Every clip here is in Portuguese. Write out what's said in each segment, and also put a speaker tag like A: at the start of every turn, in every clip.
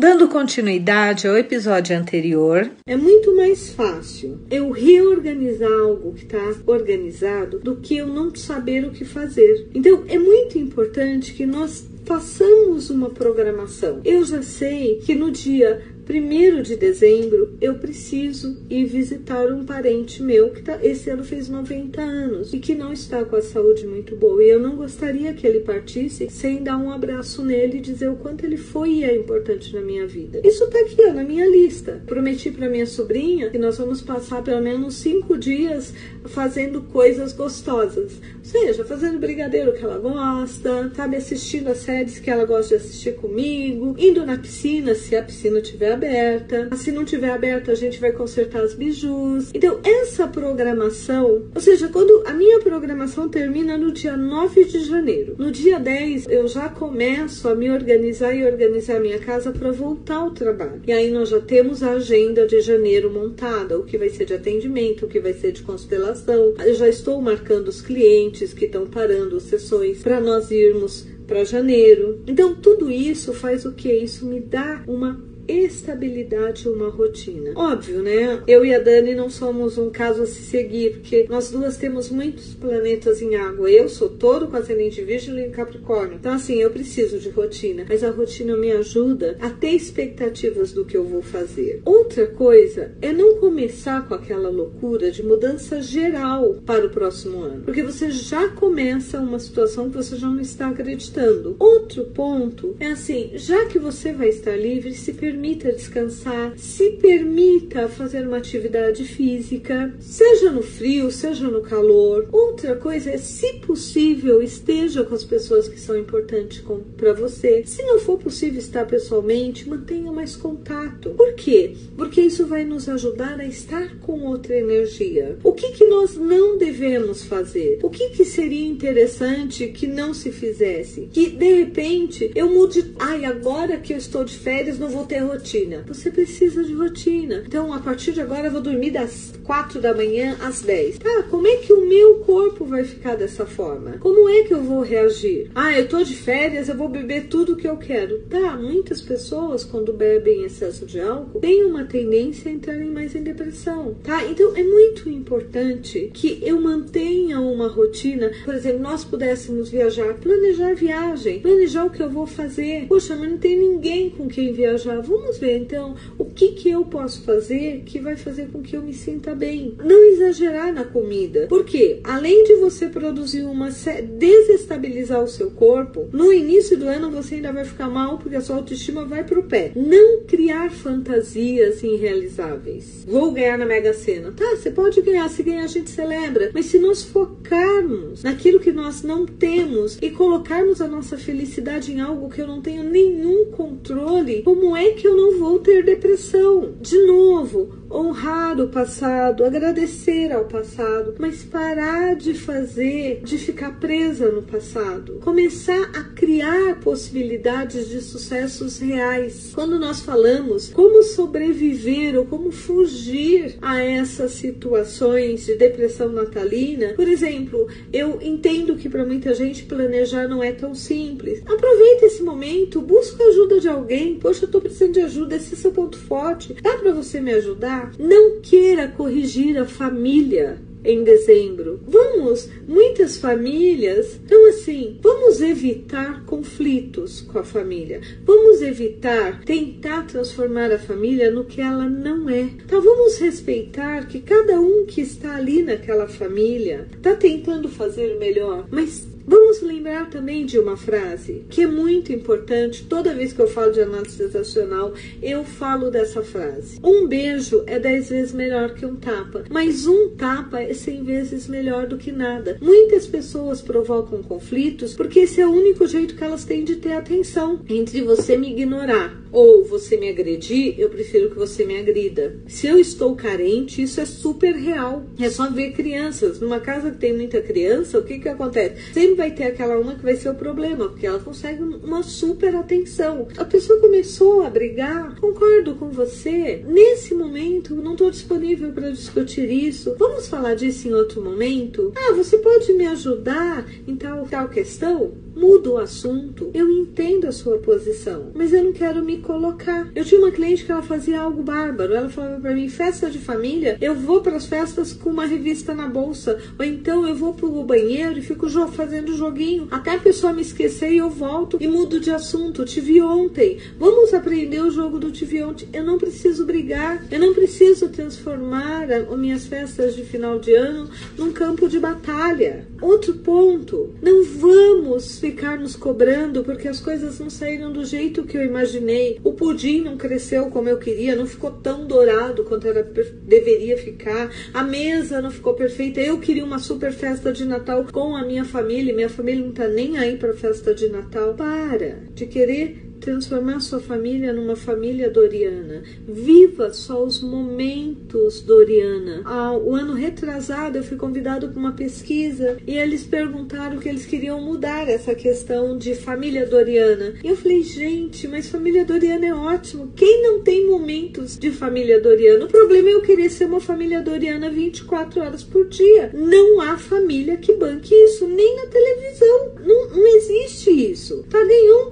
A: Dando continuidade ao episódio anterior,
B: é muito mais fácil eu reorganizar algo que está organizado do que eu não saber o que fazer. Então, é muito importante que nós façamos uma programação. Eu já sei que no dia 1 de dezembro eu preciso ir visitar um parente meu que tá, esse ano fez 90 anos e que não está com a saúde muito boa. E eu não gostaria que ele partisse sem dar um abraço nele e dizer o quanto ele foi e é importante na minha vida. Isso tá aqui, ó, na minha lista. Prometi para minha sobrinha que nós vamos passar pelo menos cinco dias fazendo coisas gostosas. Ou seja, fazendo brigadeiro que ela gosta, sabe, assistindo as séries que ela gosta de assistir comigo, indo na piscina se a piscina tiver aberta. Se não tiver aberta, a gente vai consertar os bijus. Então, essa programação, ou seja, quando a minha programação termina no dia 9 de janeiro, no dia 10 eu já começo a me organizar e organizar a minha casa para voltar ao trabalho. E aí nós já temos a agenda de janeiro montada, o que vai ser de atendimento, o que vai ser de constelação. Eu já estou marcando os clientes que estão parando as sessões para nós irmos para janeiro. Então, tudo isso faz o que? Isso me dá uma estabilidade uma rotina. Óbvio, né? Eu e a Dani não somos um caso a se seguir, porque nós duas temos muitos planetas em água. Eu sou todo com ascendente virgem e capricórnio. Então, assim, eu preciso de rotina. Mas a rotina me ajuda a ter expectativas do que eu vou fazer. Outra coisa é não começar com aquela loucura de mudança geral para o próximo ano. Porque você já começa uma situação que você já não está acreditando. Outro ponto é assim, já que você vai estar livre, se permite permita descansar, se permita fazer uma atividade física, seja no frio, seja no calor. Outra coisa é, se possível, esteja com as pessoas que são importantes para você. Se não for possível estar pessoalmente, mantenha mais contato. Por quê? Porque isso vai nos ajudar a estar com outra energia. O que, que nós não devemos fazer? O que, que seria interessante que não se fizesse? Que de repente eu mude. Ai, agora que eu estou de férias, não vou ter rotina. Você precisa de rotina. Então, a partir de agora, eu vou dormir das 4 da manhã às 10. Tá, como é que o meu corpo vai ficar dessa forma? Como é que eu vou reagir? Ah, eu tô de férias, eu vou beber tudo que eu quero. Tá, muitas pessoas, quando bebem excesso de álcool, têm uma tendência a entrarem mais em depressão. Tá, então é muito importante que eu mantenha uma rotina. Por exemplo, nós pudéssemos viajar, planejar viagem, planejar o que eu vou fazer. Poxa, mas não tem ninguém com quem viajar. Vamos Vamos ver então o que, que eu posso fazer que vai fazer com que eu me sinta bem. Não exagerar na comida. Porque além de você produzir uma desestabilizar o seu corpo, no início do ano você ainda vai ficar mal porque a sua autoestima vai pro pé. Não criar fantasias irrealizáveis. Vou ganhar na Mega Sena. Tá, você pode ganhar, se ganhar a gente celebra. Mas se nós focarmos naquilo que nós não temos e colocarmos a nossa felicidade em algo que eu não tenho nenhum controle, como é que eu não vou ter depressão. De novo, honrar o passado, agradecer ao passado, mas parar de fazer, de ficar presa no passado. Começar a criar possibilidades de sucessos reais. Quando nós falamos como sobreviver ou como fugir a essas situações de depressão natalina, por exemplo, eu entendo que para muita gente planejar não é tão simples. Aproveita esse momento, busca ajuda de alguém. Poxa, eu tô precisando de ajuda, esse é seu ponto forte. Dá para você me ajudar? Não queira corrigir a família em dezembro. Vamos, muitas famílias, então assim, vamos evitar conflitos com a família. Vamos evitar tentar transformar a família no que ela não é. Então vamos respeitar que cada um que está ali naquela família está tentando fazer o melhor, mas Vamos lembrar também de uma frase que é muito importante. Toda vez que eu falo de análise sensacional, eu falo dessa frase. Um beijo é dez vezes melhor que um tapa, mas um tapa é cem vezes melhor do que nada. Muitas pessoas provocam conflitos porque esse é o único jeito que elas têm de ter atenção. Entre você me ignorar ou você me agredir, eu prefiro que você me agrida. Se eu estou carente, isso é super real. É só ver crianças. Numa casa que tem muita criança, o que que acontece? Sempre vai ter aquela uma que vai ser o problema, porque ela consegue uma super atenção. A pessoa começou a brigar, concordo com você. Nesse momento, não estou disponível para discutir isso. Vamos falar disso em outro momento? Ah, você pode me ajudar em tal, tal questão? Muda o assunto. Eu entendo a sua posição, mas eu não quero me colocar. Eu tinha uma cliente que ela fazia algo bárbaro. Ela falava para mim: festa de família, eu vou para as festas com uma revista na bolsa, ou então eu vou pro banheiro e fico fazendo joguinho até a pessoa me esquecer e eu volto e mudo de assunto. Te vi ontem. Vamos aprender o jogo do te vi ontem. Eu não preciso brigar. Eu não preciso transformar as minhas festas de final de ano num campo de batalha. Outro ponto: não vamos ficar nos cobrando porque as coisas não saíram do jeito que eu imaginei. O pudim não cresceu como eu queria, não ficou tão dourado quanto era, deveria ficar. A mesa não ficou perfeita. Eu queria uma super festa de Natal com a minha família. Minha família não tá nem aí para festa de Natal. Para de querer transformar sua família numa família doriana. Viva só os momentos doriana. Ah, o ano retrasado eu fui convidado para uma pesquisa e eles perguntaram que eles queriam mudar essa questão de família doriana. E eu falei, gente, mas família doriana é ótimo. Quem não tem momentos de família doriana? O problema é eu querer ser uma família doriana 24 horas por dia. Não há família que banque isso, nem na televisão. Não, não existe isso. Tá nenhum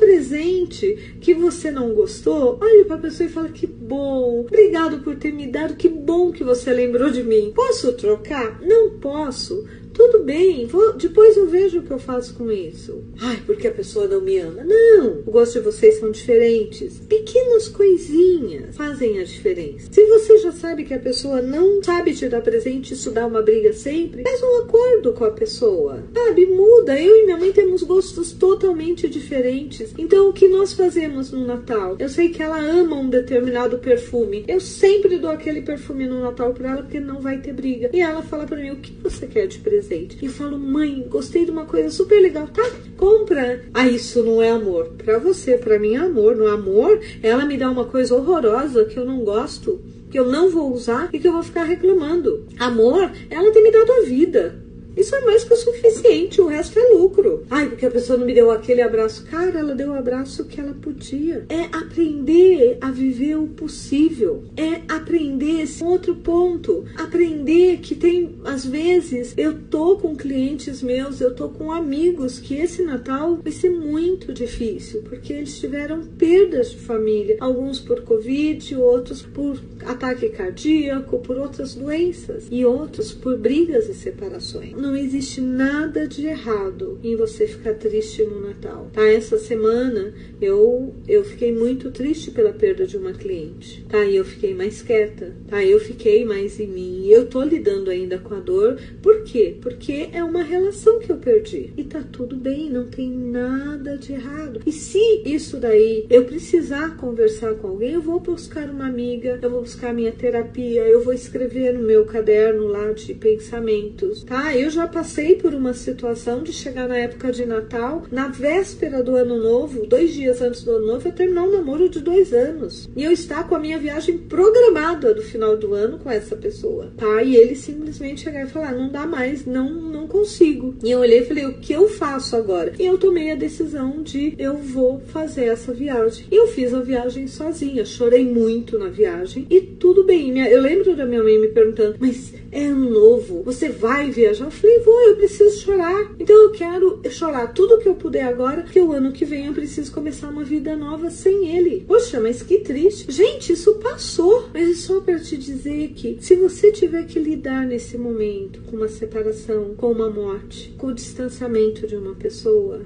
B: que você não gostou, olhe para a pessoa e fala que bom, obrigado por ter me dado, que bom que você lembrou de mim. Posso trocar? Não posso. Tudo bem, vou, depois eu vejo o que eu faço com isso. Ai, porque a pessoa não me ama. Não, o gosto de vocês são diferentes. Pequenas coisinhas fazem a diferença. Se você já sabe que a pessoa não sabe te dar presente, isso dá uma briga sempre, faz um acordo com a pessoa. Sabe, muda. Eu e minha mãe temos gostos totalmente diferentes. Então, o que nós fazemos no Natal? Eu sei que ela ama um determinado perfume. Eu sempre dou aquele perfume no Natal para ela porque não vai ter briga. E ela fala para mim: o que você quer de presente? Presente. E falo, mãe, gostei de uma coisa super legal, tá? Compra. Ah, isso não é amor. Pra você, pra mim é amor. No amor, ela me dá uma coisa horrorosa que eu não gosto, que eu não vou usar e que eu vou ficar reclamando. Amor, ela tem me dado a vida. Isso é mais que o suficiente, o resto é lucro. Ai, porque a pessoa não me deu aquele abraço. Cara, ela deu o abraço que ela podia. É aprender a viver o possível. É aprender esse outro ponto. Aprender que tem, às vezes, eu tô com clientes meus, eu tô com amigos que esse Natal vai ser muito difícil, porque eles tiveram perdas de família. Alguns por Covid, outros por ataque cardíaco, por outras doenças. E outros por brigas e separações não existe nada de errado em você ficar triste no Natal. Tá? Essa semana eu eu fiquei muito triste pela perda de uma cliente. Tá? E eu fiquei mais quieta. Tá? Eu fiquei mais em mim. Eu tô lidando ainda com a dor. Por quê? Porque é uma relação que eu perdi. E tá tudo bem, não tem nada de errado. E se isso daí eu precisar conversar com alguém, eu vou buscar uma amiga, eu vou buscar minha terapia, eu vou escrever no meu caderno lá de pensamentos, tá? Eu já já passei por uma situação de chegar na época de Natal, na véspera do ano novo, dois dias antes do ano novo, eu terminar um namoro de dois anos. E eu estar com a minha viagem programada do final do ano com essa pessoa, tá? E ele simplesmente chegar e falar: não dá mais, não, não consigo. E eu olhei e falei: o que eu faço agora? E eu tomei a decisão de eu vou fazer essa viagem. E eu fiz a viagem sozinha, chorei muito na viagem e tudo bem. Eu lembro da minha mãe me perguntando: mas é novo, você vai viajar? Falei, vou, eu preciso chorar. Então eu quero chorar tudo que eu puder agora, porque o ano que vem eu preciso começar uma vida nova sem ele. Poxa, mas que triste. Gente, isso passou. Mas é só para te dizer que se você tiver que lidar nesse momento com uma separação, com uma morte, com o distanciamento de uma pessoa,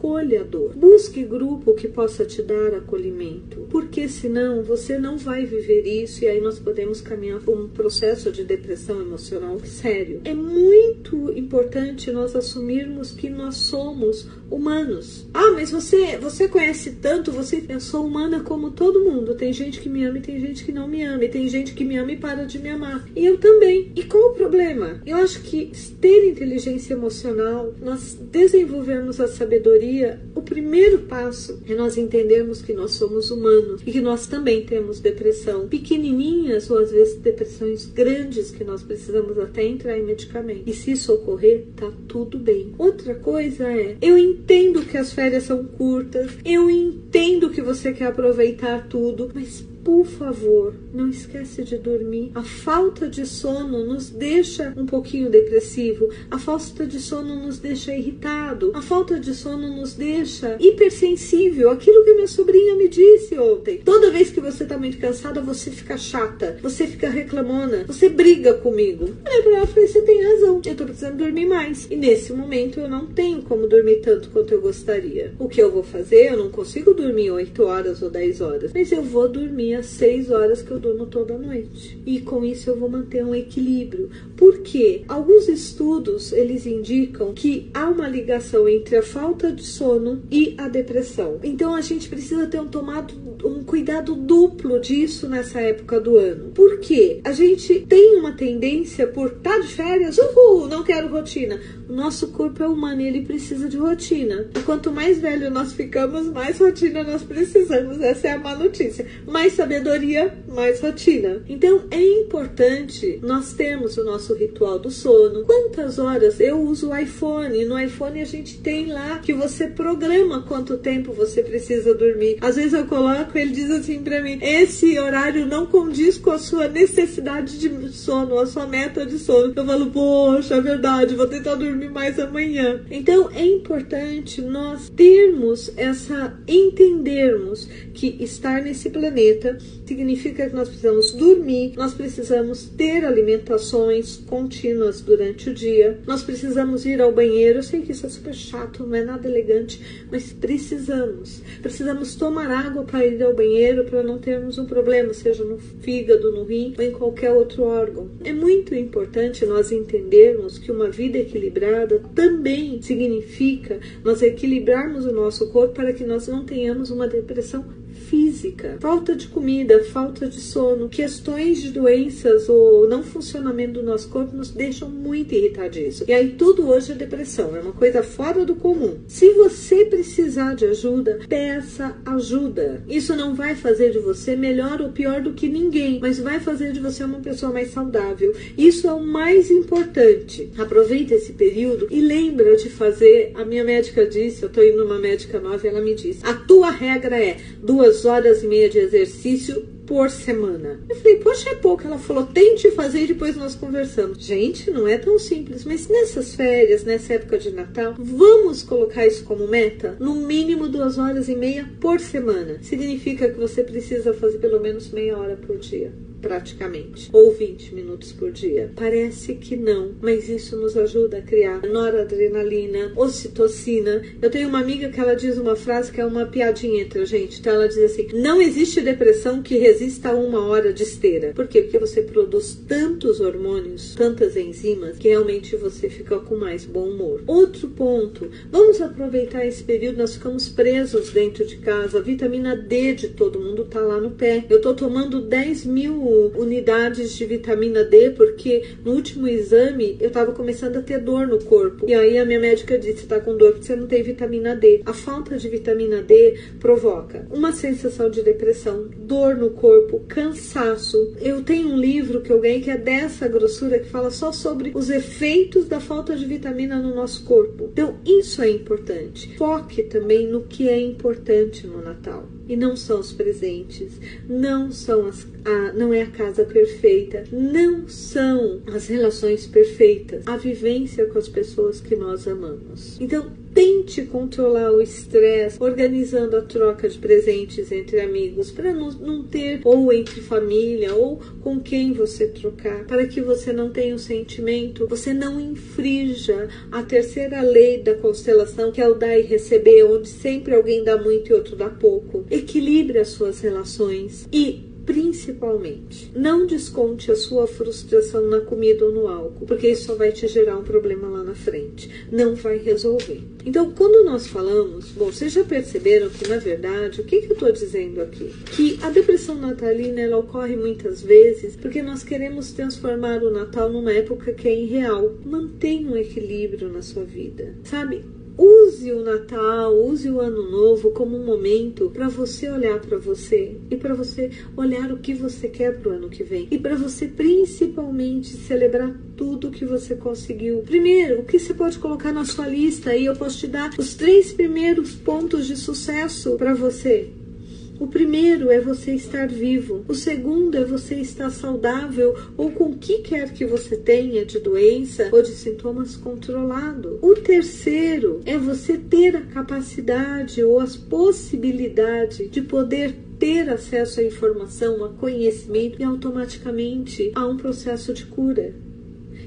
B: acolha a dor. Busque grupo que possa te dar acolhimento, porque senão você não vai viver isso e aí nós podemos caminhar por um processo de depressão emocional sério. É muito importante nós assumirmos que nós somos humanos. Ah, mas você, você conhece tanto, você eu sou humana como todo mundo. Tem gente que me ama e tem gente que não me ama, e tem gente que me ama e para de me amar. E eu também. E qual o problema? Eu acho que ter inteligência emocional, nós desenvolvermos a sabedoria, o primeiro passo é nós entendermos que nós somos humanos e que nós também temos depressão, pequenininhas ou às vezes depressões grandes que nós precisamos até entrar em medicamento. E se isso ocorrer, tá tudo bem. Outra coisa é, eu entendo que as férias são curtas, eu entendo que você quer aproveitar tudo, mas por favor, não esquece de dormir. A falta de sono nos deixa um pouquinho depressivo. A falta de sono nos deixa irritado. A falta de sono nos deixa hipersensível. Aquilo que minha sobrinha me disse ontem. Toda vez que você tá muito cansada, você fica chata. Você fica reclamona. Você briga comigo. Pra ela, falei, você tem razão. Eu tô precisando dormir mais. E nesse momento eu não tenho como dormir tanto quanto eu gostaria. O que eu vou fazer? Eu não consigo dormir 8 horas ou 10 horas. Mas eu vou dormir as seis horas que eu durmo toda noite. E com isso eu vou manter um equilíbrio. Porque alguns estudos eles indicam que há uma ligação entre a falta de sono e a depressão. Então a gente precisa ter um tomado um cuidado duplo disso nessa época do ano. Por quê? A gente tem uma tendência por estar tá de férias, uhul, não quero rotina. O nosso corpo é humano e ele precisa de rotina. E quanto mais velho nós ficamos, mais rotina nós precisamos. Essa é a má notícia. Mais sabedoria, mais rotina. Então é importante nós termos o nosso ritual do sono. Quantas horas eu uso o iPhone? No iPhone a gente tem lá que você programa quanto tempo você precisa dormir. Às vezes eu coloco, ele diz assim para mim: esse horário não condiz com a sua necessidade de sono, a sua meta de sono. Eu falo, poxa, é verdade, vou tentar dormir mais amanhã. Então é importante nós termos essa entendermos que estar nesse planeta significa que nós precisamos dormir, nós precisamos ter alimentações contínuas durante o dia, nós precisamos ir ao banheiro. Eu sei que isso é super chato, não é nada elegante, mas precisamos. Precisamos tomar água para ir ao banheiro para não termos um problema, seja no fígado, no rim ou em qualquer outro órgão. É muito importante nós entendermos que uma vida equilibrada também significa nós equilibrarmos o nosso corpo para que nós não tenhamos uma depressão física, falta de comida, falta de sono, questões de doenças ou não funcionamento do nosso corpo nos deixam muito irritadíssimos. E aí tudo hoje é depressão, é uma coisa fora do comum. Se você precisar de ajuda, peça ajuda. Isso não vai fazer de você melhor ou pior do que ninguém, mas vai fazer de você uma pessoa mais saudável. Isso é o mais importante. Aproveita esse período e lembra de fazer. A minha médica disse, eu tô indo numa médica nova, ela me disse: a tua regra é duas horas e meia de exercício por semana. Eu falei, poxa, é pouco. Ela falou, tente fazer e depois nós conversamos. Gente, não é tão simples, mas nessas férias, nessa época de Natal, vamos colocar isso como meta? No mínimo duas horas e meia por semana. Significa que você precisa fazer pelo menos meia hora por dia praticamente, ou 20 minutos por dia. Parece que não, mas isso nos ajuda a criar noradrenalina, ocitocina. Eu tenho uma amiga que ela diz uma frase que é uma piadinha entre a gente. Então ela diz assim: não existe depressão que resista a uma hora de esteira. Por quê? Porque você produz tantos hormônios, tantas enzimas, que realmente você fica com mais bom humor. Outro ponto, vamos aproveitar esse período, nós ficamos presos dentro de casa. A vitamina D de todo mundo tá lá no pé. Eu tô tomando 10 mil unidades de vitamina D, porque no último exame eu estava começando a ter dor no corpo. E aí a minha médica disse: tá com dor porque você não tem vitamina D. A falta de vitamina D provoca uma sensação de depressão, dor no corpo, cansaço. Eu tenho um livro que eu ganhei que é dessa grossura que fala só sobre os efeitos da falta de vitamina no nosso corpo. Então, isso é importante. Foque também no que é importante no Natal e não são os presentes, não são as, a, não é a casa perfeita, não são as relações perfeitas, a vivência com as pessoas que nós amamos. Então, tente controlar o estresse, organizando a troca de presentes entre amigos, para não, não, ter, ou entre família, ou com quem você trocar, para que você não tenha o um sentimento, você não infrinja a terceira lei da constelação, que é o dar e receber, onde sempre alguém dá muito e outro dá pouco. Equilibre as suas relações e principalmente, não desconte a sua frustração na comida ou no álcool, porque isso só vai te gerar um problema lá na frente. Não vai resolver. Então, quando nós falamos, bom, vocês já perceberam que, na verdade, o que, que eu estou dizendo aqui? Que a depressão natalina ela ocorre muitas vezes porque nós queremos transformar o Natal numa época que é irreal. Mantenha um equilíbrio na sua vida, sabe? Use o Natal, use o Ano Novo como um momento para você olhar para você e para você olhar o que você quer para o ano que vem e para você principalmente celebrar tudo que você conseguiu. Primeiro, o que você pode colocar na sua lista e eu posso te dar os três primeiros pontos de sucesso para você. O primeiro é você estar vivo. O segundo é você estar saudável ou com o que quer que você tenha de doença ou de sintomas controlado. O terceiro é você ter a capacidade ou as possibilidades de poder ter acesso à informação, a conhecimento e automaticamente a um processo de cura.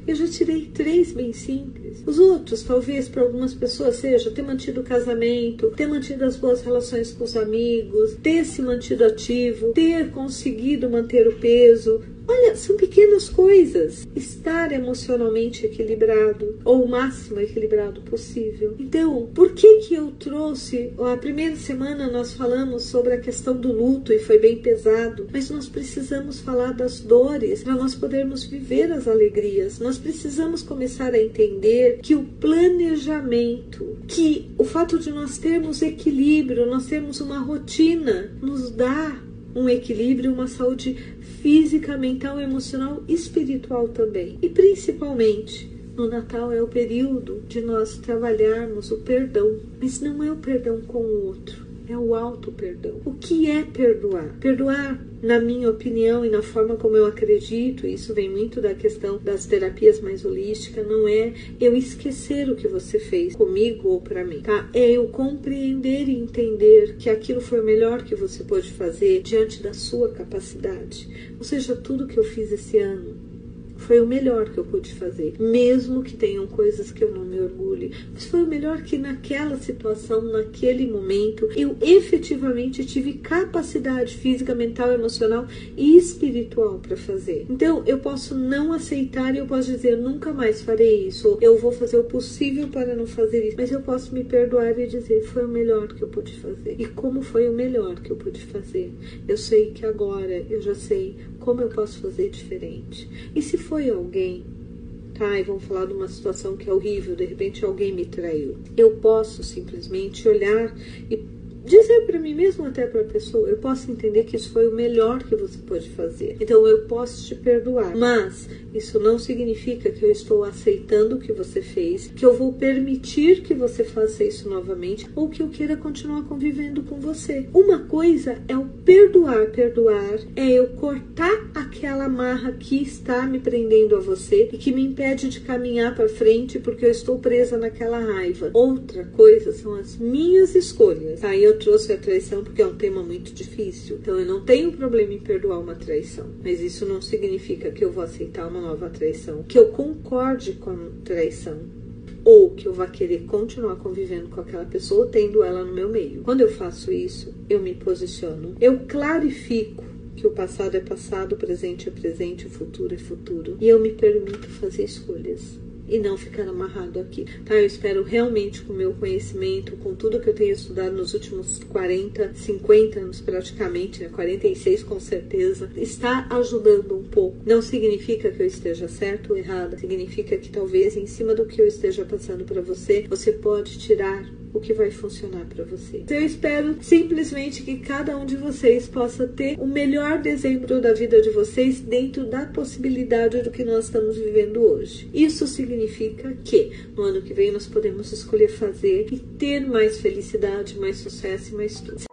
B: Eu já tirei três bem simples. Os outros, talvez para algumas pessoas, seja ter mantido o casamento, ter mantido as boas relações com os amigos, ter se mantido ativo, ter conseguido manter o peso, Olha, são pequenas coisas. Estar emocionalmente equilibrado, ou o máximo equilibrado possível. Então, por que que eu trouxe? A primeira semana nós falamos sobre a questão do luto e foi bem pesado, mas nós precisamos falar das dores para nós podermos viver as alegrias. Nós precisamos começar a entender que o planejamento, que o fato de nós termos equilíbrio, nós termos uma rotina, nos dá um equilíbrio, uma saúde física, mental, emocional, espiritual também. E principalmente, no Natal é o período de nós trabalharmos o perdão, mas não é o perdão com o outro, é o auto perdão. O que é perdoar? Perdoar na minha opinião e na forma como eu acredito, isso vem muito da questão das terapias mais holísticas, não é eu esquecer o que você fez comigo ou para mim, tá? É eu compreender e entender que aquilo foi o melhor que você pôde fazer diante da sua capacidade. Ou seja, tudo que eu fiz esse ano foi o melhor que eu pude fazer, mesmo que tenham coisas que eu não me orgulhe. Mas foi o melhor que naquela situação, naquele momento, eu efetivamente tive capacidade física, mental, emocional e espiritual para fazer. Então, eu posso não aceitar e eu posso dizer nunca mais farei isso, ou eu vou fazer o possível para não fazer isso, mas eu posso me perdoar e dizer foi o melhor que eu pude fazer. E como foi o melhor que eu pude fazer? Eu sei que agora eu já sei como eu posso fazer diferente. E se for foi alguém, tá? E vamos falar de uma situação que é horrível, de repente alguém me traiu. Eu posso simplesmente olhar e dizer para mim mesmo até para a pessoa, eu posso entender que isso foi o melhor que você pode fazer. Então eu posso te perdoar, mas isso não significa que eu estou aceitando o que você fez, que eu vou permitir que você faça isso novamente ou que eu queira continuar convivendo com você. Uma coisa é o perdoar, perdoar é eu cortar aquela amarra que está me prendendo a você e que me impede de caminhar para frente porque eu estou presa naquela raiva. Outra coisa são as minhas escolhas. Tá? Eu eu trouxe a traição porque é um tema muito difícil. Então eu não tenho problema em perdoar uma traição. Mas isso não significa que eu vou aceitar uma nova traição. Que eu concorde com a traição ou que eu vá querer continuar convivendo com aquela pessoa, tendo ela no meu meio. Quando eu faço isso, eu me posiciono, eu clarifico que o passado é passado, o presente é presente, o futuro é futuro, e eu me permito fazer escolhas e não ficar amarrado aqui, tá? Eu espero realmente com o meu conhecimento, com tudo que eu tenho estudado nos últimos 40, 50 anos praticamente, né? 46 com certeza, está ajudando um pouco. Não significa que eu esteja certo ou errada, significa que talvez em cima do que eu esteja passando para você, você pode tirar o que vai funcionar para você. Então, eu espero simplesmente que cada um de vocês possa ter o melhor dezembro da vida de vocês dentro da possibilidade do que nós estamos vivendo hoje. Isso significa que no ano que vem nós podemos escolher fazer e ter mais felicidade, mais sucesso e mais tudo.